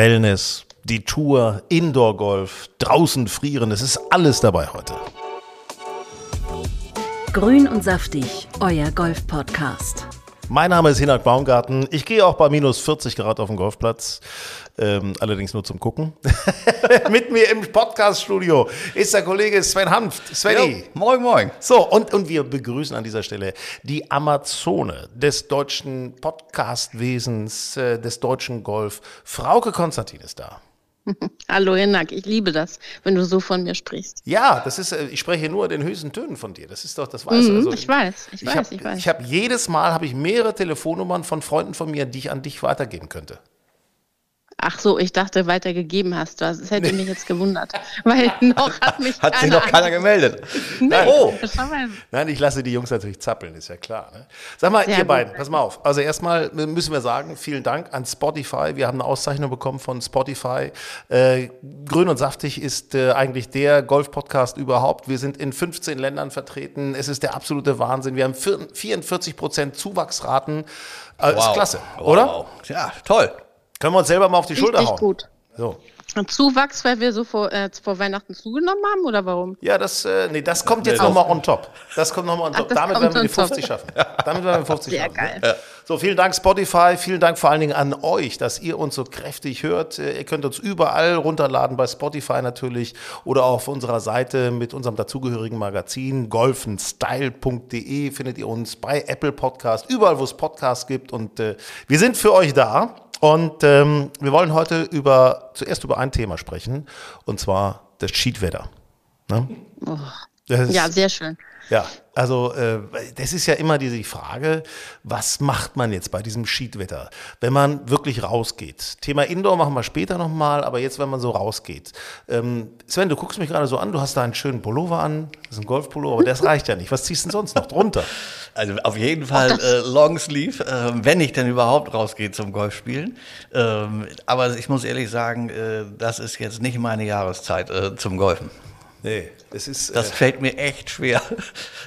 Wellness, die Tour, Indoor-Golf, draußen frieren, es ist alles dabei heute. Grün und saftig, euer Golf-Podcast. Mein Name ist Hinak Baumgarten. Ich gehe auch bei minus 40 Grad auf den Golfplatz. Ähm, allerdings nur zum Gucken. Mit mir im Podcast-Studio ist der Kollege Sven Hanft. Svenny. moin, moin. So, und, und wir begrüßen an dieser Stelle die Amazone des deutschen Podcastwesens, äh, des deutschen Golf. Frauke Konstantin ist da. Hallo Hinak, ich liebe das, wenn du so von mir sprichst. Ja, das ist, äh, ich spreche nur den höchsten Tönen von dir. Das ist doch, das weißt. Mhm, Also, ich weiß, ich weiß, hab, ich weiß. Ich habe jedes Mal habe ich mehrere Telefonnummern von Freunden von mir, die ich an dich weitergeben könnte. Ach so, ich dachte, weitergegeben hast du. Das hätte mich jetzt gewundert. Weil noch hat mich Hat sich noch keiner an- gemeldet. Nee, Oh. komischerweise. Nein, ich lasse die Jungs natürlich zappeln, ist ja klar. Ne? Sag mal, Sehr ihr gut. beiden, pass mal auf. Also erstmal müssen wir sagen, vielen Dank an Spotify. Wir haben eine Auszeichnung bekommen von Spotify. Äh, Grün und Saftig ist äh, eigentlich der Golf-Podcast überhaupt. Wir sind in 15 Ländern vertreten. Es ist der absolute Wahnsinn. Wir haben vier- 44 Prozent Zuwachsraten. Äh, Ist klasse, oder? Wow. Ja, toll. Können wir uns selber mal auf die Schulter hauen? gut. So. Und Zuwachs, weil wir so vor, äh, vor Weihnachten zugenommen haben oder warum? Ja, das, äh, nee, das kommt jetzt nochmal on top. Das kommt nochmal on top. das Damit werden wir die on top. 50 schaffen. Damit werden wir die 50 Sehr schaffen. geil. So, vielen Dank Spotify, vielen Dank vor allen Dingen an euch, dass ihr uns so kräftig hört. Äh, Ihr könnt uns überall runterladen, bei Spotify natürlich oder auch auf unserer Seite mit unserem dazugehörigen Magazin golfenstyle.de findet ihr uns bei Apple Podcast, überall wo es Podcasts gibt und äh, wir sind für euch da und ähm, wir wollen heute über zuerst über ein Thema sprechen und zwar das Schiedwetter. Ne? Das ist- Ja, sehr schön. ja, also äh, das ist ja immer diese Frage, was macht man jetzt bei diesem Schiedwetter, wenn man wirklich rausgeht? Thema Indoor machen wir später nochmal, aber jetzt, wenn man so rausgeht. Ähm, Sven, du guckst mich gerade so an, du hast da einen schönen Pullover an, das ist ein Golfpullover, aber das reicht ja nicht. Was ziehst du denn sonst noch drunter? Also auf jeden Fall äh, Longsleeve, äh, wenn ich denn überhaupt rausgehe zum Golfspielen. Ähm, aber ich muss ehrlich sagen, äh, das ist jetzt nicht meine Jahreszeit äh, zum Golfen. Nee, es ist... Das äh, fällt mir echt schwer.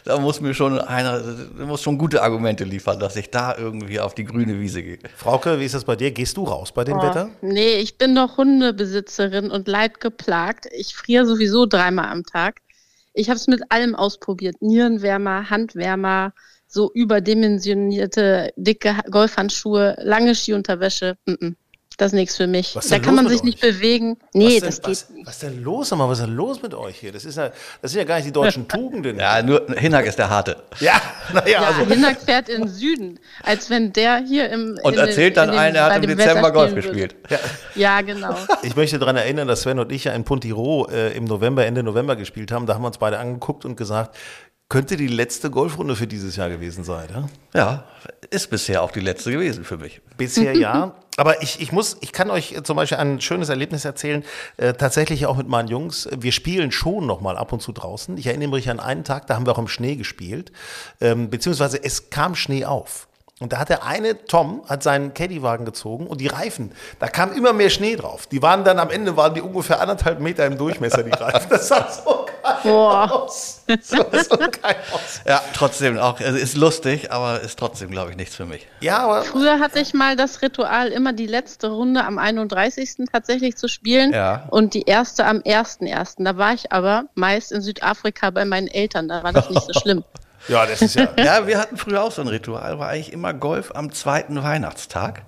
Da muss mir schon einer, muss schon gute Argumente liefern, dass ich da irgendwie auf die grüne Wiese gehe. Frauke, wie ist das bei dir? Gehst du raus bei dem Wetter? Nee, ich bin doch Hundebesitzerin und leidgeplagt. Ich friere sowieso dreimal am Tag. Ich habe es mit allem ausprobiert. Nierenwärmer, Handwärmer, so überdimensionierte, dicke Ha- Golfhandschuhe, lange Skiunterwäsche. Mm -mm. Das ist nichts für mich. Da denn kann man sich nicht euch? bewegen. Nee, was das denn, geht was, was ist denn los? Mal, was ist denn los mit euch hier? Das, ist ja, das sind ja gar nicht die deutschen Tugenden. Ja, nur Hinak ist der Harte. ja naja, Ja, also... Hinak fährt in den Süden, als wenn der hier im. Und den- erzählt dann allen, er hat im Dezember Golf gespielt. Ja, genau. Ich möchte daran erinnern, dass Sven und ich ja in Puntiro äh, im November, Ende November gespielt haben. Da haben wir uns beide angeguckt und gesagt, könnte die letzte Golfrunde für dieses Jahr gewesen sein. Ja? Ja, ist bisher auch die letzte gewesen für mich. Bisher ja. Aber ich, ich muss, ich kann euch zum Beispiel ein schönes Erlebnis erzählen, äh, tatsächlich auch mit meinen Jungs. Wir spielen schon noch mal ab und zu draußen. Ich erinnere mich an einen Tag, da haben wir auch im Schnee gespielt, ähm, beziehungsweise es kam Schnee auf. Und da hat der eine, Tom, hat seinen Caddywagen gezogen und die Reifen, da kam immer mehr Schnee drauf. Die waren dann am Ende, waren die ungefähr anderthalb Meter im Durchmesser, die Reifen. Das sah so geil Boah. aus. Das sah so geil aus. Ja, trotzdem auch. Es ist lustig, aber ist trotzdem, glaube ich, nichts für mich. Ja, aber Früher hatte ich mal das Ritual, immer die letzte Runde am 31. tatsächlich zu spielen Ja. und die erste am 1.1. Da war ich aber meist in Südafrika bei meinen Eltern, da war das nicht so schlimm. Ja, das ist ja. Ja, wir hatten früher auch so ein Ritual, war eigentlich immer Golf am zweiten Weihnachtstag.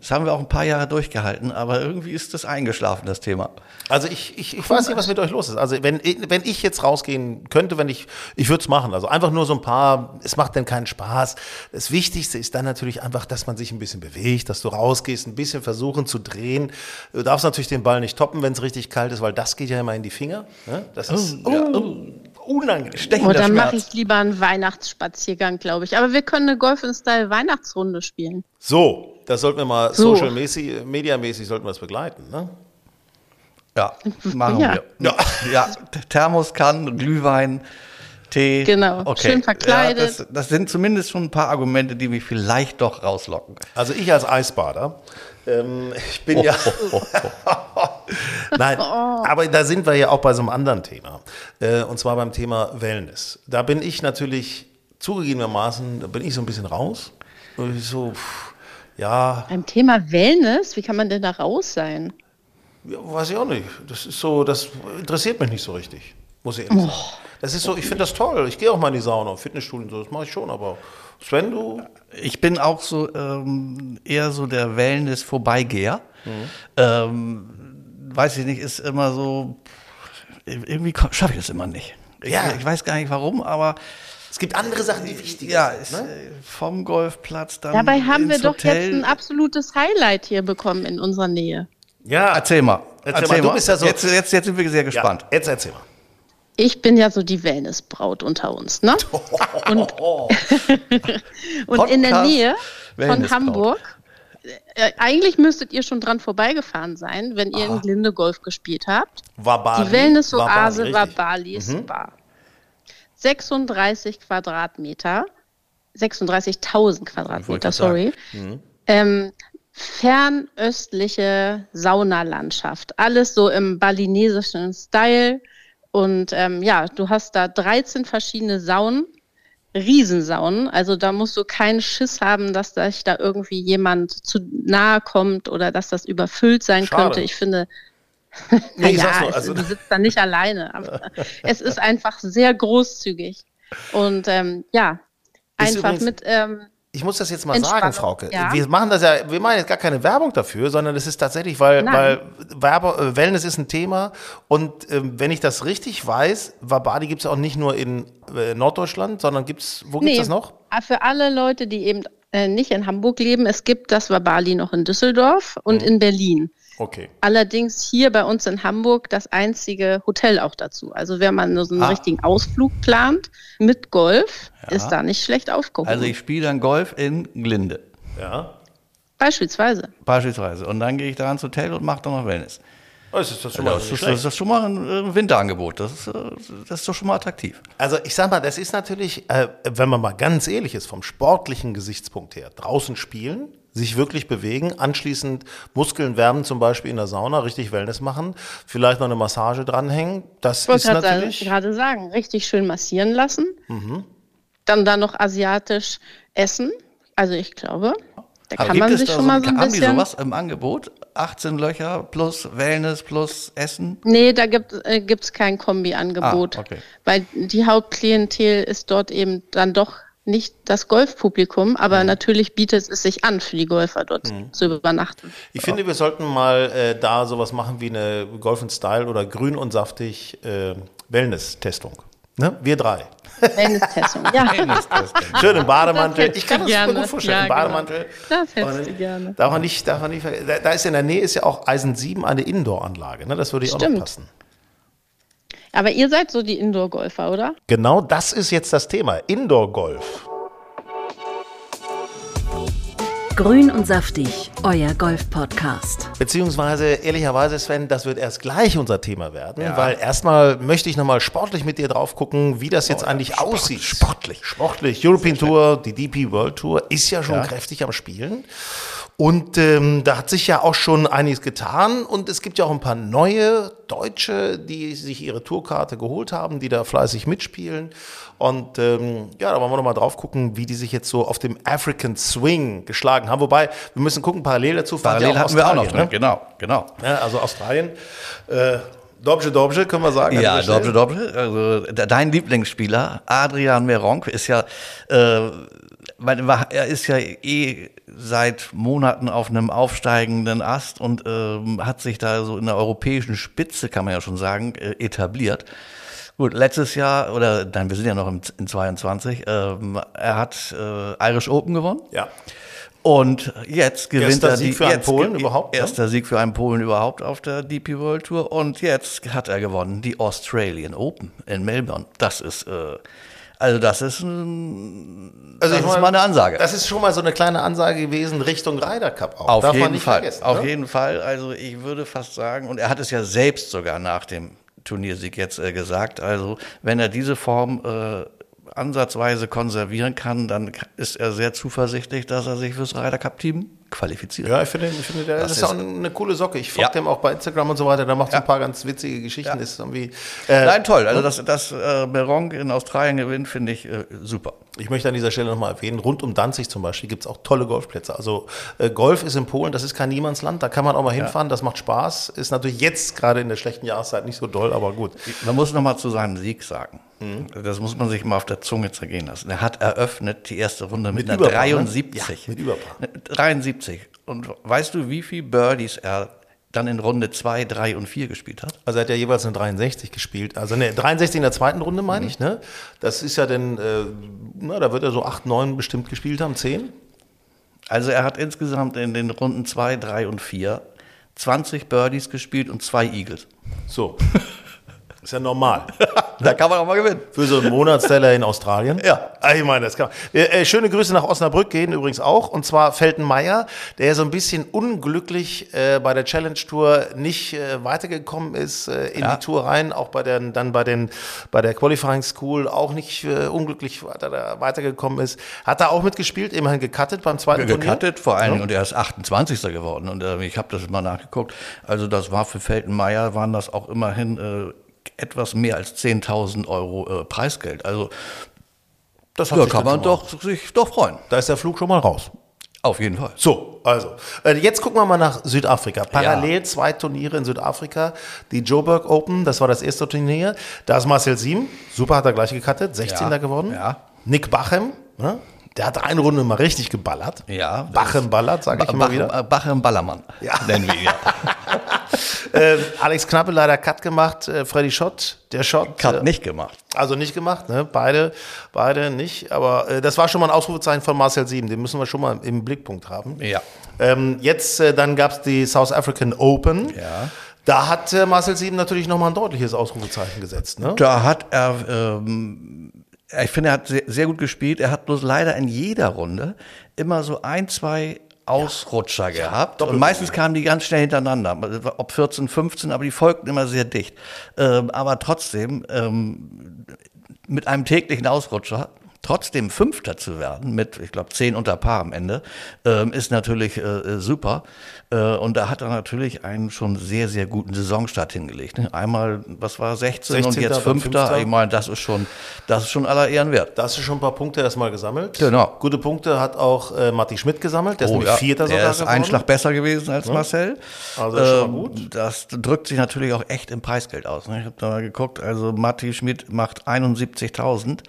Das haben wir auch ein paar Jahre durchgehalten, aber irgendwie ist das eingeschlafen, das Thema. Also ich, ich, ich weiß nicht, was mit euch los ist. Also wenn, wenn ich jetzt rausgehen könnte, wenn ich, ich würde es machen. Also einfach nur so ein paar, es macht denn keinen Spaß. Das Wichtigste ist dann natürlich einfach, dass man sich ein bisschen bewegt, dass du rausgehst, ein bisschen versuchen zu drehen. Du darfst natürlich den Ball nicht toppen, wenn es richtig kalt ist, weil das geht ja immer in die Finger. Ne? Das ist oh, unangenehm. Stechender Und dann mache ich lieber einen Weihnachtsspaziergang, glaube ich. Aber wir können eine Golf-in-Style-Weihnachtsrunde spielen. So, das sollten wir mal So. social mäßig, mediamäßig sollten wir es begleiten. Ne? Ja, machen Ja. wir. Ja, ja Thermoskanne, Glühwein, Tee. Genau, schön verkleidet. Ja, das, das sind zumindest schon ein paar Argumente, die mich vielleicht doch rauslocken. Also ich als Eisbader, ähm, ich bin ja. Nein, aber da sind wir ja auch bei so einem anderen Thema. Äh, und zwar beim Thema Wellness. Da bin ich natürlich zugegebenermaßen, da bin ich so ein bisschen raus. Und ich so, pff, Ja, Beim Thema Wellness, wie kann man denn da raus sein? ja, weiß ich auch nicht. Das ist so, das interessiert mich nicht so richtig. Muss ich ehrlich sagen. Das ist so, ich finde das toll. Ich gehe auch mal in die Sauna, Fitnessstudio und so, das mache ich schon, aber Sven, du. Ich bin auch so ähm, eher so der Wellness-Vorbeigeher. Ähm, weiß ich nicht, ist immer so, irgendwie schaffe ich das immer nicht. Ich, Ja. ich weiß gar nicht warum, aber Es gibt andere Sachen, die wichtig ja, sind. ist, ne? äh, vom Golfplatz dann. Dabei haben wir doch Hotel. jetzt ein absolutes Highlight hier bekommen in unserer Nähe. Ja, Erzähl mal. Erzähl mal, du bist ja so- Jetzt, jetzt, jetzt sind wir sehr ja, gespannt. jetzt erzähl mal. Ich bin ja so die Wellnessbraut unter uns, ne? Und, und in der Nähe von. Hamburg, äh, eigentlich müsstet ihr schon dran vorbeigefahren sein, wenn ihr in Glinde Golf gespielt habt. War Bali. Die Wellness-Oase war richtig. Balis Mhm. Spa. 36 Quadratmeter, 36.000 Quadratmeter, sorry. Mhm. Ähm, fernöstliche Saunalandschaft. Alles so im balinesischen Style. Und ähm, ja, du hast da 13 verschiedene Saunen, Riesensaunen. Also da musst du keinen Schiss haben, dass sich da irgendwie jemand zu nahe kommt oder dass das überfüllt sein Schade. könnte. Ich finde, Nee, ich ja, nur, es, also- du sitzt da nicht alleine. Aber es ist einfach sehr großzügig. Und ähm, ja, Ist einfach mit. Ähm, Ich muss das jetzt mal sagen, Frauke. ja. Wir machen das ja, wir machen jetzt gar keine Werbung dafür, sondern es ist tatsächlich, weil, Nein. weil Werbe, äh, Wellness ist ein Thema. Und ähm, wenn ich das richtig weiß, Wabadi gibt es auch nicht nur in äh, Norddeutschland, sondern gibt's, wo gibt's das noch? ah, Für alle Leute, die eben äh, nicht in Hamburg leben, es gibt das Wabali noch in Düsseldorf und Mhm. in Berlin. Okay. Allerdings hier bei uns in Hamburg das einzige Hotel auch dazu. Also wenn man nur so einen Ah. richtigen Ausflug plant mit Golf, ist da nicht schlecht aufgehoben. Also ich spiele dann Golf in Glinde. Ja. Beispielsweise. Beispielsweise. Und dann gehe ich da ins Hotel und mache dann noch Wellness. Oh, das ist das schon Ja, mal das, ist, das ist schon mal ein äh, Winterangebot. Das ist, äh, das ist doch schon mal attraktiv. Also ich sag mal, das ist natürlich, äh, wenn man mal ganz ehrlich ist, vom sportlichen Gesichtspunkt her, draußen spielen, sich wirklich bewegen, anschließend Muskeln wärmen, zum Beispiel in der Sauna, richtig Wellness machen, vielleicht noch eine Massage dranhängen, das Ich wollte ist gerade natürlich... gerade sagen, richtig schön massieren lassen. Mhm. Dann da noch asiatisch essen. Also ich glaube, da Aber kann gibt man es sich da schon mal so ein haben die bisschen. sowas im Angebot? 18 Löcher plus Wellness plus Essen? Nee, da gibt es äh, gibt's kein Kombi-Angebot. Ah, okay. Weil die Hauptklientel ist dort eben dann doch nicht das Golfpublikum, aber Mhm. natürlich bietet es sich an, für die Golfer dort zu übernachten. Ich finde, wir sollten mal äh, da sowas machen wie eine Golf Style oder grün und saftig äh, Wellness-Testung. Ne? Wir drei. Wellness-Testung. ja, Schön im Bademantel. Ich kann das gerne. gut vorstellen. Ja, Im Bademantel. genau. Das hättest Und du gerne. Darf man nicht, darf man nicht. Da, da ist in der Nähe ist ja auch Eisen 7 eine Indoor-Anlage. Ne? Das würde ich auch noch Stimmt. passen. aber ihr seid so die Indoor-Golfer, oder? Genau das ist jetzt das Thema. Indoor-Golf. Grün und saftig, euer Golf-Podcast. Beziehungsweise, ehrlicherweise, Sven, das wird erst gleich unser Thema werden, Ja. weil erstmal möchte ich nochmal sportlich mit dir drauf gucken, wie das jetzt eigentlich aussieht. sportlich. Sportlich. European Tour, die DP World Tour ist ja schon Ja. kräftig am Spielen. Und ähm, da hat sich ja auch schon einiges getan und es gibt ja auch ein paar neue Deutsche, die sich ihre Tourkarte geholt haben, die da fleißig mitspielen. Und ähm, ja, da wollen wir nochmal drauf gucken, wie die sich jetzt so auf dem African Swing geschlagen haben. Wobei, wir müssen gucken, parallel dazu Parallel ja hatten wir auch noch drin. ne? Genau, genau. Ja, also Australien. Äh, Dobje, Dobje, können wir sagen. Ja, Stelle. Doppel. Also de- dein Lieblingsspieler, Adrian Meronk, ist ja, äh, war- er ist ja eh seit Monaten auf einem aufsteigenden Ast und ähm, hat sich da so in der europäischen Spitze, kann man ja schon sagen, äh, etabliert. Gut, letztes Jahr, oder nein, wir sind ja noch im, in 22, ähm, er hat äh, Irish Open gewonnen. Ja. Und jetzt gewinnt Erster er Sieg die für einen Polen überhaupt, ne? Erster Sieg für einen Polen überhaupt auf der DP World Tour. Und jetzt hat er gewonnen die Australian Open in Melbourne. Das ist äh, also das ist ein, Also das ist mal eine Ansage. Das ist schon mal so eine kleine Ansage gewesen Richtung Ryder Cup auch. auf Darf man jeden nicht Fall. vergessen. auf ne? jeden Fall. Also ich würde fast sagen, und er hat es ja selbst sogar nach dem Turniersieg jetzt äh, gesagt. Also wenn er diese Form äh, ansatzweise konservieren kann, dann ist er sehr zuversichtlich, dass er sich fürs Ryder Cup Team qualifiziert. Ja, ich finde, ich finde der Das ist, ist- auch eine coole Socke. Ich folge Ja. dem auch bei Instagram und so weiter. Da macht so Ja. ein paar ganz witzige Geschichten. Ja. Ist irgendwie, äh, Nein, toll. Also, dass, dass äh, Meronk in Australien gewinnt, finde ich äh, super. Ich möchte an dieser Stelle nochmal erwähnen, rund um Danzig zum Beispiel gibt es auch tolle Golfplätze. Also äh, Golf ist in Polen, das ist kein Niemandsland, da kann man auch mal hinfahren, das macht Spaß. Ist natürlich jetzt gerade in der schlechten Jahreszeit nicht so doll, aber gut. Man muss noch mal zu seinem Sieg sagen. Das muss man sich mal auf der Zunge zergehen lassen. Er hat eröffnet die erste Runde mit, Mit einer Überpaar, ne? 73. Ja, mit Überpaar. 73. Und weißt du, wie viele Birdies er dann in Runde 2, 3 und 4 gespielt hat? Also er hat ja jeweils eine 63 gespielt. Also ne, 63 in der zweiten Runde meine ich, ne? Das ist ja dann, äh, na, da wird er so 8, 9 bestimmt gespielt haben, 10. Also er hat insgesamt in den Runden 2, 3 und 4 20 Birdies gespielt und zwei Eagles. So. ist ja normal. Da kann man auch mal gewinnen. Für so einen Monatsteller in Australien? Ja. Ah, Ich meine, das kann man. Äh, äh, schöne Grüße nach Osnabrück gehen übrigens auch. Und zwar Feltenmeier, der so ein bisschen unglücklich äh, bei der Challenge Tour nicht äh, weitergekommen ist äh, in Ja. die Tour rein. Auch bei den, dann bei, den, bei der Qualifying School auch nicht äh, unglücklich weiter, da weitergekommen ist. Hat er auch mitgespielt, immerhin gecuttet beim zweiten Turnier. Gecuttet, vor allen Dingen, und er ist 28. geworden. Und äh, ich habe das mal nachgeguckt. Also das war für Feltenmeier, waren das auch immerhin etwas mehr als 10.000 Euro äh, Preisgeld. Also Das hat da sich kann man doch, sich doch freuen. Da ist der Flug schon mal raus. Auf jeden Fall. So, also, äh, jetzt gucken wir mal nach Südafrika. Parallel zwei Turniere in Südafrika. Die Joburg Open, das war das erste Turnier. Da ist Marcel Siem, super hat er gleich gecuttet, 16. Ja, geworden. ja. Nick Bachem, ne? der hat eine Runde mal richtig geballert. Ja, Bachem ballert, sage ich immer wieder. Bach, Bachem Ballermann. Ja. Nennen wir ihn. Ähm, Alex Knappe leider Cut gemacht, äh, Freddy Schott, der Schott. Cut äh, nicht gemacht. Also nicht gemacht, ne? Beide, beide nicht. Aber äh, das war schon mal ein Ausrufezeichen von Marcel Sieben. Den müssen wir schon mal im Blickpunkt haben. Ja. Ähm, jetzt, äh, dann gab es die South African Open. Ja. Da hat äh, Marcel Sieben natürlich nochmal ein deutliches Ausrufezeichen gesetzt. Ne? Da hat er, ähm, ich finde, er hat sehr, sehr gut gespielt. Er hat bloß leider in jeder Runde immer so ein, zwei Ausrutscher gehabt. Und meistens kamen die ganz schnell hintereinander. Ob 14, 15, aber die folgten immer sehr dicht. Ähm, aber trotzdem, ähm, mit einem täglichen Ausrutscher, trotzdem Fünfter zu werden, mit, ich glaube, zehn unter Paar am Ende, ähm, ist natürlich äh, super. Äh, und da hat er natürlich einen schon sehr, sehr guten Saisonstart hingelegt. Ne? Einmal, was war, 16, und 16., jetzt dann Fünfter. Ich meine, das ist schon, das ist schon aller Ehren wert. Da hast du schon ein paar Punkte erstmal gesammelt. Genau. Gute Punkte hat auch äh, Matti Schmidt gesammelt. Der ist nämlich Vierter sogar der ist geworden. ein Schlag besser gewesen als Marcel. Also das ist schon mal Ähm, gut. Das drückt sich natürlich auch echt im Preisgeld aus. Ne? Ich habe da mal geguckt, also Matti Schmidt macht 71.000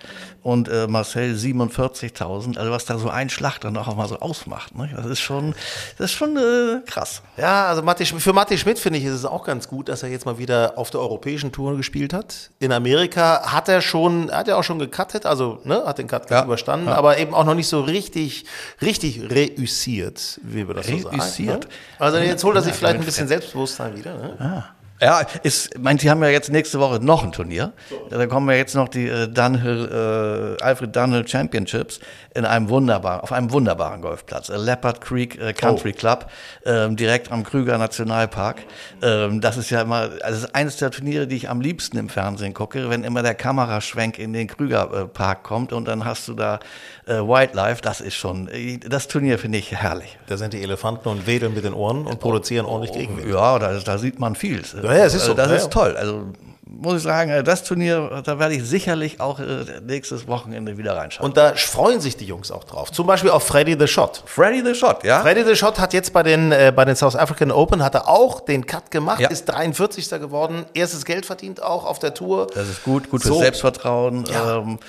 und äh, Marcel 47.000. Also was da so ein Schlag dann auch mal so ausmacht. Ne? Das ist schon, das ist schon äh, krass. Ja, also Matti, für Matti Schmidt finde ich ist es auch ganz gut, dass er jetzt mal wieder auf der europäischen Tour gespielt hat. In Amerika hat er schon, er hat ja auch schon gecuttet, also ne, hat den Cut Ja, überstanden, aber eben auch noch nicht so richtig, richtig reüssiert, wie wir das so sagen. Reüssiert? Ne? Also jetzt holt er sich Ja, vielleicht ein bisschen Selbstbewusstsein wieder. Ne? Ja, ist, meint, die haben ja jetzt nächste Woche noch ein Turnier. Da kommen ja jetzt noch die äh, Dunhill, äh, Alfred Dunhill Championships in einem wunderbaren, auf einem wunderbaren Golfplatz. Äh, Leopard Creek äh, Country Oh. Club, ähm, direkt am Krüger Nationalpark. Ähm, das ist ja immer, also das ist eines der Turniere, die ich am liebsten im Fernsehen gucke, wenn immer der Kameraschwenk in den Krüger äh, Park kommt und dann hast du da äh, Wildlife. Das ist schon, äh, das Turnier finde ich herrlich. Da sind die Elefanten und wedeln mit den Ohren und produzieren ordentlich Gegenwind. Ja, da, da sieht man viel. Ja, ja, es ist so. Das Ja, ist toll. Also muss ich sagen, äh, das Turnier, da werde ich sicherlich auch äh, nächstes Wochenende wieder reinschauen. Und da freuen sich die Jungs auch drauf. Zum Beispiel auf Freddy the Shot. Freddy the Shot, ja? Freddy the Shot hat jetzt bei den, äh, bei den South African Open hat er auch den Cut gemacht, Ja. ist 43. geworden, erstes Geld verdient auch auf der Tour. Das ist gut, gut fürs So. Selbstvertrauen. Ja. Ähm,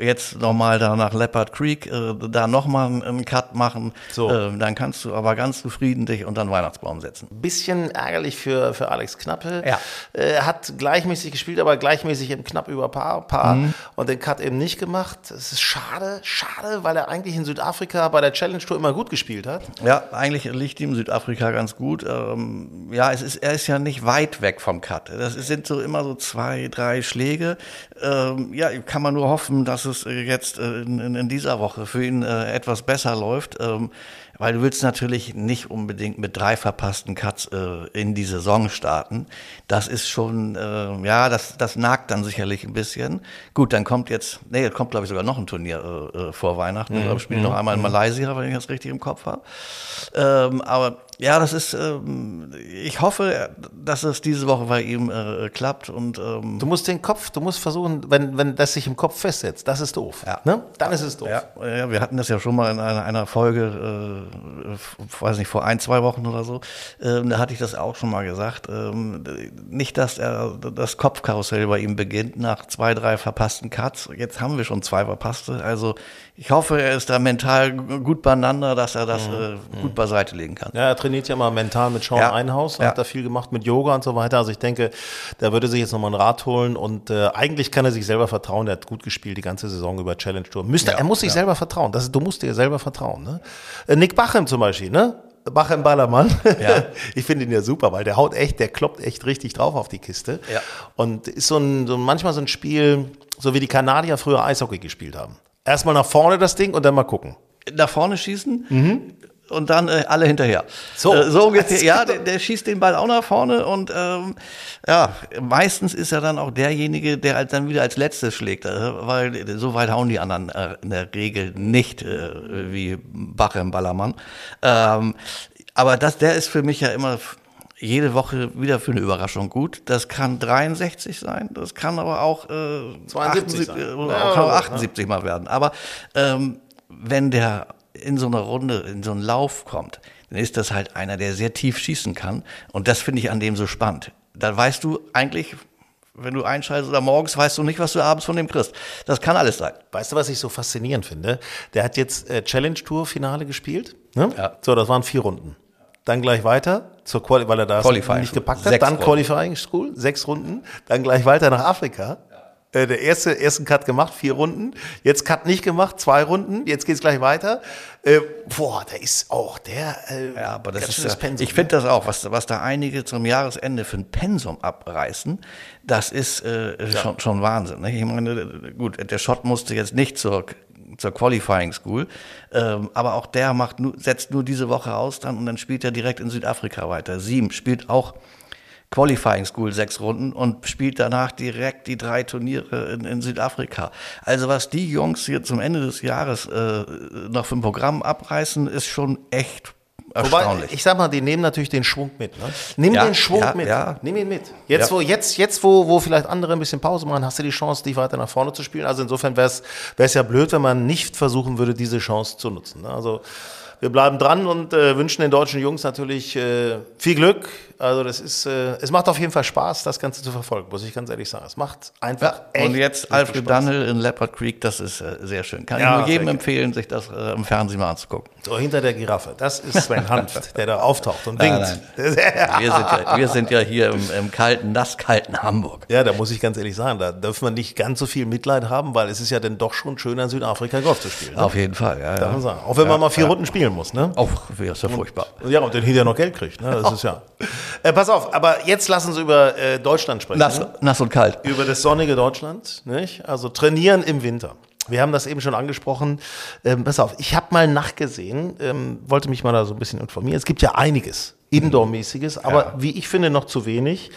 jetzt nochmal da nach Leopard Creek, äh, da nochmal einen, Cut machen. So. Ähm, dann kannst du aber ganz zufrieden dich unter den Weihnachtsbaum setzen. Bisschen ärgerlich für, für Alex Knappe. Ja. Äh, hat gleichmäßig gespielt, aber gleichmäßig eben knapp über Paar, Paar Mhm. und den Cut eben nicht gemacht. Es ist schade, schade, weil er eigentlich in Südafrika bei der Challenge Tour immer gut gespielt hat. Ja, eigentlich liegt ihm Südafrika ganz gut. Ähm, ja, es ist, er ist ja nicht weit weg vom Cut. Das sind so immer so zwei, drei Schläge. Ähm, ja, kann man nur hoffen, dass es jetzt äh, in, in, in dieser Woche für ihn äh, etwas besser läuft. Ähm, weil du willst natürlich nicht unbedingt mit drei verpassten Cuts äh, in die Saison starten. Das ist schon, äh, ja, das, das nagt dann sicherlich ein bisschen. Gut, dann kommt jetzt, nee, kommt glaube ich sogar noch ein Turnier äh, äh vor Weihnachten. Mhm. Ich glaube, spiele noch einmal in Malaysia, wenn ich das richtig im Kopf habe. Ähm, aber ja, das ist, ähm, ich hoffe, dass es diese Woche bei ihm äh, klappt und ähm, Du musst den Kopf, du musst versuchen, wenn, wenn das sich im Kopf festsetzt, das ist doof. Ja. Ne? Dann ist es doof. Ja, ja, wir hatten das ja schon mal in einer, einer Folge, äh, weiß nicht, vor ein, zwei Wochen oder so. Ähm, da hatte ich das auch schon mal gesagt. Ähm, nicht, dass er das Kopfkarussell bei ihm beginnt nach zwei, drei verpassten Cuts. Jetzt haben wir schon zwei verpasste. Also ich hoffe, er ist da mental gut beieinander, dass er das äh, gut beiseite legen kann. Ja, er trainiert ja mal mental mit Sean Ja. Einhaus, Ja. hat da viel gemacht mit Yoga und so weiter. Also ich denke, da würde sich jetzt nochmal ein Rad holen und äh, eigentlich kann er sich selber vertrauen. Er hat gut gespielt die ganze Saison über Challenge Tour. Müsste, Ja, er muss sich selber vertrauen. Das du musst dir selber vertrauen. Ne? Äh, Nick Bachem zum Beispiel, ne? Bachem Ballermann. Ja. ich finde ihn ja super, weil der haut echt, der kloppt echt richtig drauf auf die Kiste. Ja. Und ist so ein, so manchmal so ein Spiel, so wie die Kanadier früher Eishockey gespielt haben. Erstmal nach vorne das Ding und dann mal gucken. nach vorne schießen und dann äh, alle hinterher. So. äh, so ungefähr. Ja, der, der schießt den Ball auch nach vorne und ähm, ja, meistens ist er dann auch derjenige, der halt dann wieder als letztes schlägt, äh, weil so weit hauen die anderen äh, in der Regel nicht äh, wie Bache im Ballermann. Ähm, aber das, der ist für mich ja immer jede Woche wieder für eine Überraschung gut. Das kann 63 sein, das kann aber auch äh, 72 78, sein. äh, Ja, auch oder so, 78 mal werden. Aber ähm, wenn der in so eine Runde, in so einen Lauf kommt, dann ist das halt einer, der sehr tief schießen kann. Und das finde ich an dem so spannend. Da weißt du eigentlich, wenn du einschaltest oder morgens, weißt du nicht, was du abends von dem kriegst. Das kann alles sein. Weißt du, was ich so faszinierend finde? Der hat jetzt äh, Challenge Tour Finale gespielt. Ne? Ja. So, das waren vier Runden. Dann gleich weiter, zur Quali weil er Qualifying nicht gepackt hat. Sechs Dann Runden. Qualifying School, sechs Runden. Dann gleich weiter nach Afrika. Äh, der erste, ersten Cut gemacht, vier Runden. Jetzt Cut nicht gemacht, zwei Runden. Jetzt geht's gleich weiter. Äh, boah, der ist auch der. Äh, Ja, aber das ist ja, Pensum, ich finde das auch, was, was da einige zum Jahresende für ein Pensum abreißen, das ist äh, schon, schon Wahnsinn. Ne? Ich meine, gut, der Schott musste jetzt nicht zur, zur Qualifying School, ähm, aber auch der macht nur, setzt nur diese Woche aus dann und dann spielt er direkt in Südafrika weiter. Sieben spielt auch Qualifying School sechs Runden und spielt danach direkt die drei Turniere in, in Südafrika. Also was die Jungs hier zum Ende des Jahres äh, noch für ein Programm abreißen, ist schon echt Wobei, erstaunlich. ich sag mal, die nehmen natürlich den Schwung mit. Ne? Nimm Ja, den Schwung ja, mit. ja. Nimm ihn mit. Jetzt, wo, jetzt, jetzt wo, wo vielleicht andere ein bisschen Pause machen, hast du die Chance, dich weiter nach vorne zu spielen. Also insofern wäre es ja blöd, wenn man nicht versuchen würde, diese Chance zu nutzen. Ne? Also wir bleiben dran und äh, wünschen den deutschen Jungs natürlich äh, viel Glück. Also das ist, äh, es macht auf jeden Fall Spaß, das Ganze zu verfolgen, muss ich ganz ehrlich sagen. Es macht einfach echt und jetzt Alfred Spaß. Dunnel in Leopard Creek, das ist äh, sehr schön. Kann Ja, ich nur jedem empfehlen, sich das äh, im Fernsehen mal anzugucken. So hinter der Giraffe. Das ist Sven Hanft, der da auftaucht und winkt. Nein, Wir sind ja, wir sind ja hier im, im kalten, nasskalten Hamburg. Ja, da muss ich ganz ehrlich sagen, da dürfen wir nicht ganz so viel Mitleid haben, weil es ist ja dann doch schon schöner in Südafrika Golf zu spielen. Ne? Auf jeden Fall, ja. Ja. Auch wenn man mal vier Runden spielen muss, ne? Auch wäre es ja furchtbar. Ja, und dann hinterher noch Geld kriegt, ne? Das ist ja. Äh, pass auf, aber jetzt lass uns über äh, Deutschland sprechen. Nass, ne? nass und kalt. Über das sonnige Deutschland, nicht? Also trainieren im Winter. Wir haben das eben schon angesprochen. Ähm, pass auf, ich habe mal nachgesehen, ähm, wollte mich mal da so ein bisschen informieren. Es gibt ja einiges. Indoor-mäßiges, aber Ja. wie ich finde, noch zu wenig,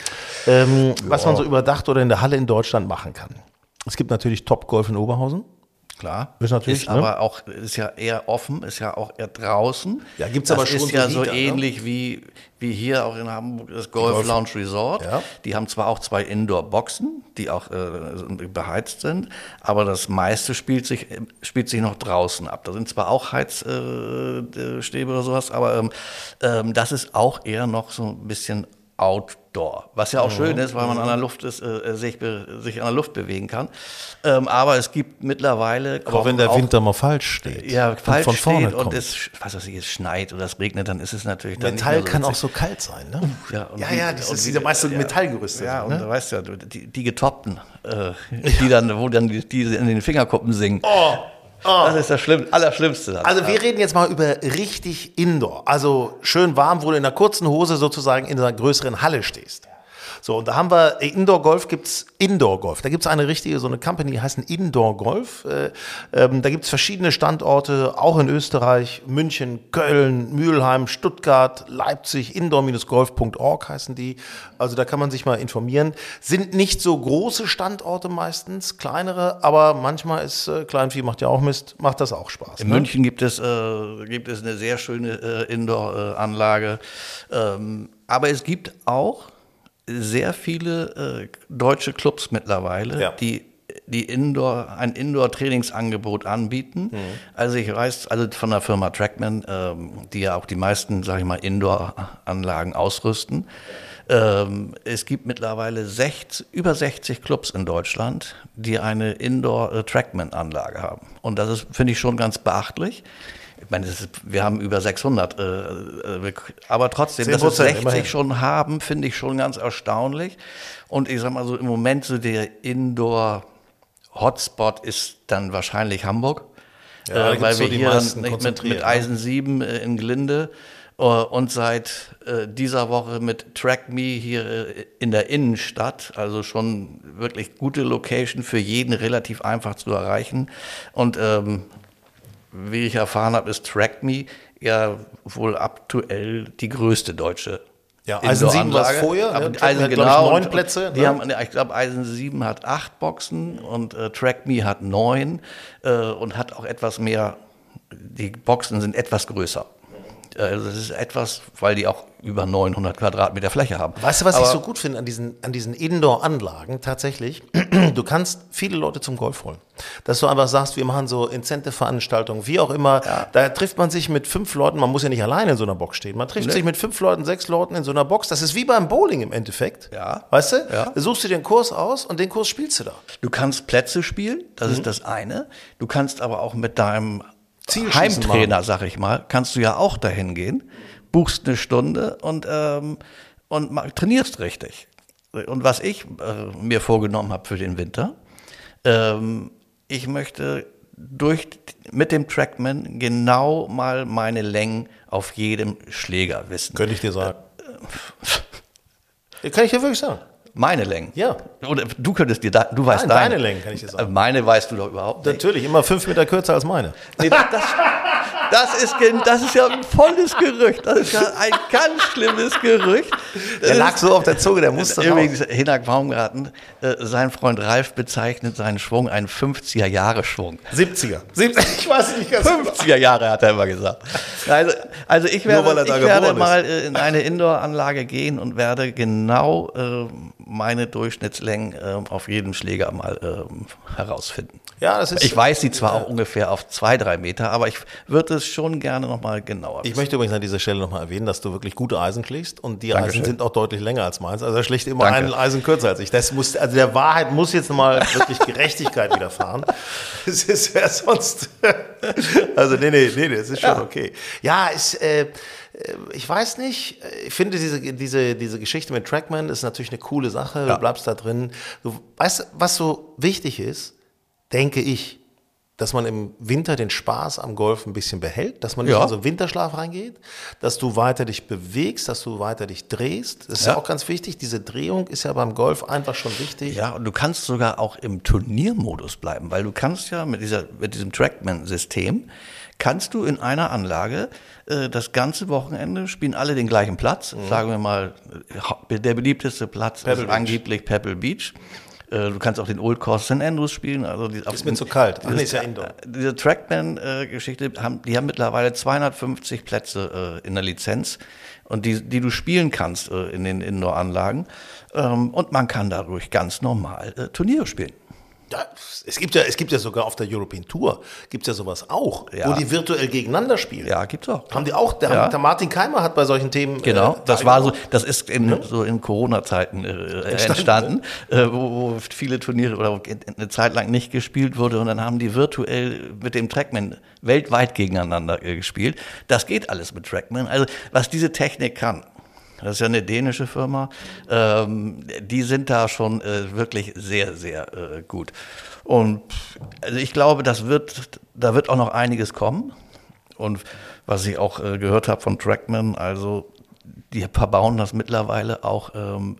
ähm, was man so überdacht oder in der Halle in Deutschland machen kann. Es gibt natürlich Top-Golf in Oberhausen. Klar. Ist natürlich, Ist ne? aber auch, ist ja eher offen, ist ja auch eher draußen. Ja, gibt's das aber schon ist so ja so Lieder, ne? ähnlich wie, wie hier auch in Hamburg das Golf, Golf- Lounge Resort. Ja. Die haben zwar auch zwei Indoor-Boxen, die auch äh, beheizt sind, aber das meiste spielt sich, spielt sich noch draußen ab. Da sind zwar auch Heizstäbe äh, oder sowas, aber ähm, ähm, das ist auch eher noch so ein bisschen Outdoor, was ja auch schön ist, weil man an der Luft ist, äh, sich, be sich an der Luft bewegen kann. Ähm, aber es gibt mittlerweile Aber wenn der Winter mal falsch steht ja, und falsch von vorne steht und kommt. es, was weiß ich, es schneit oder es regnet, dann ist es natürlich dann Metall nicht mehr kann so auch so kalt sein, ne? Ja, und ja, ja, das und ist diese meist so ja. Metallgerüste. Ja, so, und ne? du weißt ja, die, die Getoppten, äh, die dann, wo dann die, die in den Fingerkuppen singen. Oh, Das ist das Schlimm, Allerschlimmste dann. Also wir reden jetzt mal über richtig Indoor. Also schön warm, wo du in einer kurzen Hose sozusagen in einer größeren Halle stehst. So, und da haben wir, Indoor Golf gibt's Indoor Golf. Da gibt's eine richtige, so eine Company, die heißt Indoor Golf. Äh, ähm, da gibt's verschiedene Standorte, auch in Österreich, München, Köln, Mülheim, Stuttgart, Leipzig, indoor-golf.org heißen die. Also da kann man sich mal informieren. Sind nicht so große Standorte meistens, kleinere, aber manchmal ist äh, Kleinvieh macht ja auch Mist, macht das auch Spaß. In ne? München gibt es, äh, gibt es eine sehr schöne äh, Indoor-Anlage. Ähm, aber es gibt auch sehr viele äh, deutsche Clubs mittlerweile, Ja. die die Indoor, ein Indoor-Trainingsangebot anbieten. Mhm. Also ich weiß, also von der Firma Trackman, ähm, die ja auch die meisten, sage ich mal, Indoor-Anlagen ausrüsten. Ähm, es gibt mittlerweile 60, über 60 Clubs in Deutschland, die eine Indoor-Trackman-Anlage haben. Und das ist, finde ich, schon ganz beachtlich. Meine, ist, wir haben über 600, äh, äh, aber trotzdem, dass es 10%, 60 immerhin. schon haben, finde ich schon ganz erstaunlich. Und ich sag mal so, im Moment so der Indoor-Hotspot ist dann wahrscheinlich Hamburg. Ja, äh, weil so wir die hier mit, mit ne? Eisen 7 äh, in Glinde äh, und seit äh, dieser Woche mit TrackMe hier äh, in der Innenstadt, also schon wirklich gute Location für jeden relativ einfach zu erreichen. Und ähm, wie ich erfahren habe, ist TrackMe ja wohl aktuell die größte deutsche Ja, Eisen 7 war's Indoor-Anlage. vorher, ne? Aber Trackme Eisen hat, glaub genau. ich, neun Plätze, Die ne? haben, ich glaube, Eisen 7 hat acht Boxen und äh, TrackMe hat neun äh, und hat auch etwas mehr, die Boxen sind etwas größer. Also das ist etwas, weil die auch über 900 Quadratmeter Fläche haben. Weißt du, was ich Aber- so gut finde an diesen, an diesen Indoor-Anlagen tatsächlich? Du kannst viele Leute zum Golf holen. Dass du einfach sagst, wir machen so Incentive-Veranstaltungen, wie auch immer. Da trifft man sich mit fünf Leuten, man muss ja nicht alleine in so einer Box stehen. Man trifft Nee. sich mit fünf Leuten, sechs Leuten in so einer Box. Das ist wie beim Bowling im Endeffekt. Ja. Weißt du? Ja. Da suchst du dir einen Kurs aus und den Kurs spielst du da. Du kannst Plätze spielen, das Mhm. ist das eine. Du kannst aber auch mit deinem Heimtrainer, sag ich mal, kannst du ja auch dahin gehen, buchst eine Stunde und, ähm, und trainierst richtig. Und was ich äh, mir vorgenommen habe für den Winter, ähm, ich möchte durch, mit dem Trackman genau mal meine Längen auf jedem Schläger wissen. Könnte ich dir sagen. Kann ich dir wirklich sagen. Meine Längen. Ja. Oder du könntest dir, da, du weißt Nein, deine. deine Längen, kann ich dir sagen. Äh, Meine weißt du doch überhaupt nicht. Natürlich, immer fünf Meter kürzer als meine. Nee, das, das, ist, das ist ja ein volles Gerücht. Das ist ja ein ganz schlimmes Gerücht. Der lag so auf der Zunge, der musste Übrigens, raus. Hinak Baumgarten, äh, sein Freund Ralf bezeichnet seinen Schwung einen 50er-Jahre-Schwung. 70er. 70 ich weiß nicht ganz genau. 50er Jahre hat er immer gesagt. Also, also ich werde, er ich werde mal äh, in eine Indoor-Anlage gehen und werde genau äh, meine Durchschnittslängen äh, auf jedem Schläger mal äh, herausfinden. Ja, das ist. Ich weiß sie zwar auch ungefähr auf zwei, drei Meter, aber ich würde es schon gerne nochmal genauer Ich wissen. möchte übrigens an dieser Stelle nochmal erwähnen, dass du wirklich gute Eisen schlägst und die Dankeschön. Eisen sind auch deutlich länger als meins. Also er schlägt immer Danke. ein Eisen kürzer als ich. Das muss, also der Wahrheit muss jetzt mal wirklich Gerechtigkeit widerfahren. Es ist ja sonst. Also nee, nee, nee, das ist schon okay. Ja, ist, äh, ich weiß nicht. Ich finde diese, diese, diese Geschichte mit Trackman ist natürlich eine coole Sache. Ja. Du bleibst da drin. Du weißt, was so wichtig ist, denke ich, dass man im Winter den Spaß am Golf ein bisschen behält, dass man nicht Ja. in so einen Winterschlaf reingeht, dass du weiter dich bewegst, dass du weiter dich drehst. Das ist ja Ja. auch ganz wichtig. Diese Drehung ist ja beim Golf einfach schon wichtig. Ja, und du kannst sogar auch im Turniermodus bleiben, weil du kannst ja mit, dieser, mit diesem Trackman-System, kannst du in einer Anlage äh, das ganze Wochenende spielen alle den gleichen Platz. Sagen wir mal, äh, der beliebteste Platz Mhm. Pebble ist Beach. angeblich Pebble Beach. Äh, Du kannst auch den Old Course St. Andrews spielen. Also die, Ist mir zu kalt. Ach, nee, ist ja Indoor. Diese Trackman-Geschichte, haben, die haben mittlerweile 250 Plätze äh, in der Lizenz und die, die du spielen kannst äh, in den Indoor-Anlagen. Ähm, und man kann dadurch ganz normal äh, Turniere spielen. Ja, es, gibt ja, es gibt ja sogar auf der European Tour, gibt ja sowas auch, Ja. wo die virtuell gegeneinander spielen. Ja, gibt's auch. Haben die auch, der, Ja. der Martin Keimer hat bei solchen Themen. Genau, äh, das war so, das ist in, so in Corona-Zeiten äh, Entstanden, entstanden, äh, wo, wo viele Turniere oder eine Zeit lang nicht gespielt wurde und dann haben die virtuell mit dem Trackman weltweit gegeneinander äh, gespielt. Das geht alles mit Trackman. Also was diese Technik kann, das ist ja eine dänische Firma, ähm, die sind da schon äh, wirklich sehr, sehr äh, gut. Und also ich glaube, das wird, da wird auch noch einiges kommen. Und was ich auch äh, gehört habe von Trackman, also die verbauen das mittlerweile auch ähm,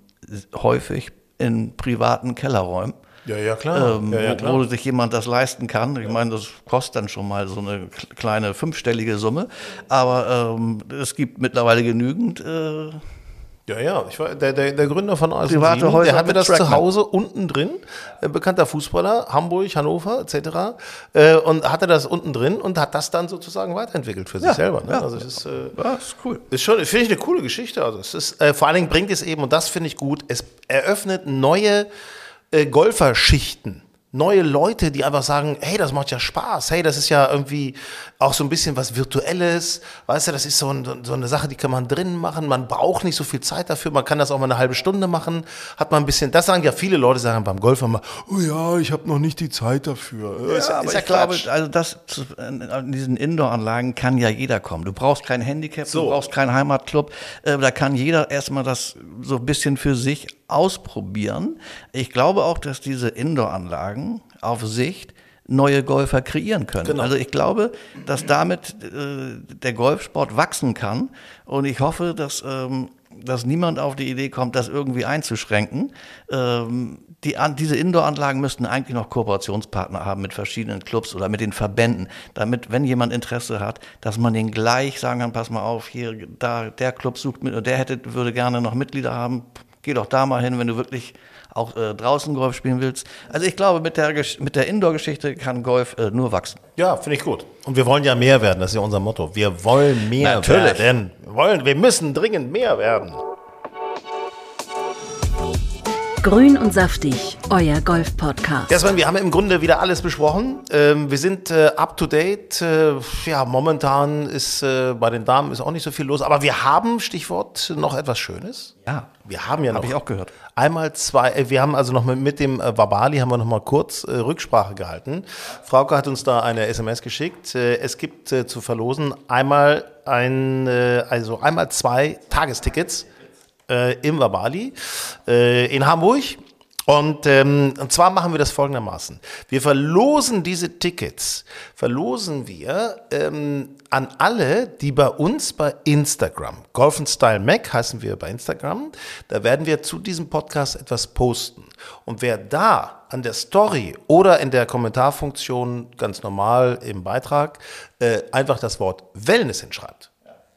häufig in privaten Kellerräumen. Ja, ja, klar. Ähm, ja, ja, wo- klar. Wo sich jemand das leisten kann. Ich meine, das kostet dann schon mal so eine kleine fünfstellige Summe. Aber ähm, es gibt mittlerweile genügend. Äh, Ja, ja, ich war, der, der, der Gründer von Eisen Private 7, Häuser der hatte das zu Trackman. Hause unten drin, äh, bekannter Fußballer, Hamburg, Hannover etc. Äh, und hatte das unten drin und hat das dann sozusagen weiterentwickelt für sich Ja, selber. Ne? ja. Also ist, äh, ja, ist cool. ist schon, finde ich eine coole Geschichte. Also es ist, äh, vor allen Dingen bringt es eben, und das finde ich gut, es eröffnet neue äh, Golferschichten. Neue Leute, die einfach sagen, hey, das macht ja Spaß, hey, das ist ja irgendwie auch so ein bisschen was Virtuelles, weißt du, das ist so, ein, so eine Sache, die kann man drinnen machen, man braucht nicht so viel Zeit dafür, man kann das auch mal eine halbe Stunde machen, hat man ein bisschen, das sagen ja viele Leute, sagen beim Golf immer, oh ja, ich habe noch nicht die Zeit dafür. Ja, ist, ja- aber ist ja ich glaube, also das in diesen Indoor-Anlagen kann ja jeder kommen. Du brauchst kein Handicap, So. du brauchst keinen Heimatclub. Äh, da kann jeder erstmal das so ein bisschen für sich ausprobieren. Ich glaube auch, dass diese Indoor-Anlagen auf Sicht neue Golfer kreieren können. Genau. Also ich glaube, dass damit äh, der Golfsport wachsen kann und ich hoffe, dass ähm, dass niemand auf die Idee kommt, das irgendwie einzuschränken. Ähm, die, an, diese Indoor-Anlagen müssten eigentlich noch Kooperationspartner haben mit verschiedenen Clubs oder mit den Verbänden, damit, wenn jemand Interesse hat, dass man den gleich sagen kann, pass mal auf, hier, da, der Club sucht mit, der hätte, würde gerne noch Mitglieder haben, geh doch da mal hin, wenn du wirklich auch äh, draußen Golf spielen willst. Also ich glaube, mit der, mit der Indoor-Geschichte kann Golf äh, nur wachsen. Ja, finde ich gut. Und wir wollen ja mehr werden, das ist ja unser Motto. Wir wollen mehr Natürlich. werden. Wir, wollen, wir müssen dringend mehr werden. Grün und saftig, euer Golf-Podcast. Ja, Sven, wir haben im Grunde wieder alles besprochen. Ähm, wir sind äh, up to date. Äh, ja, momentan ist äh, bei den Damen ist auch nicht so viel los. Aber wir haben, Stichwort, noch etwas Schönes. Ja. Wir haben ja noch. Hab ich auch gehört. Einmal zwei, äh, wir haben also noch mit, mit dem äh, Wabali haben wir noch mal kurz äh, Rücksprache gehalten. Frauke hat uns da eine SMS geschickt. Äh, es gibt äh, zu verlosen einmal ein, äh, also einmal zwei Tagestickets äh, im Wabali äh, in Hamburg. Und, ähm, und zwar machen wir das folgendermaßen. Wir verlosen diese Tickets, verlosen wir ähm, an alle, die bei uns bei Instagram, Golf Style Mac heißen wir bei Instagram, da werden wir zu diesem Podcast etwas posten. Und wer da an der Story oder in der Kommentarfunktion ganz normal im Beitrag äh, einfach das Wort Wellness hinschreibt,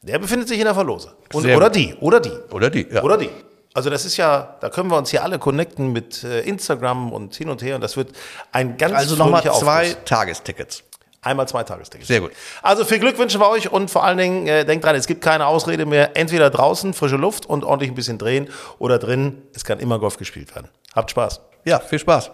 der befindet sich in der Verlose. Und, oder gut. die, oder die. Oder die, ja. Oder die. Also das ist ja, da können wir uns hier alle connecten mit äh, Instagram und hin und her und das wird ein ganz Also nochmal zwei Aufguss. Tagestickets. Einmal zwei Tagestickets. Sehr gut. Also viel Glück wünschen wir euch und vor allen Dingen äh, denkt dran, es gibt keine Ausrede mehr. Entweder draußen, frische Luft und ordentlich ein bisschen drehen oder drin. Es kann immer Golf gespielt werden. Habt Spaß. Ja, viel Spaß.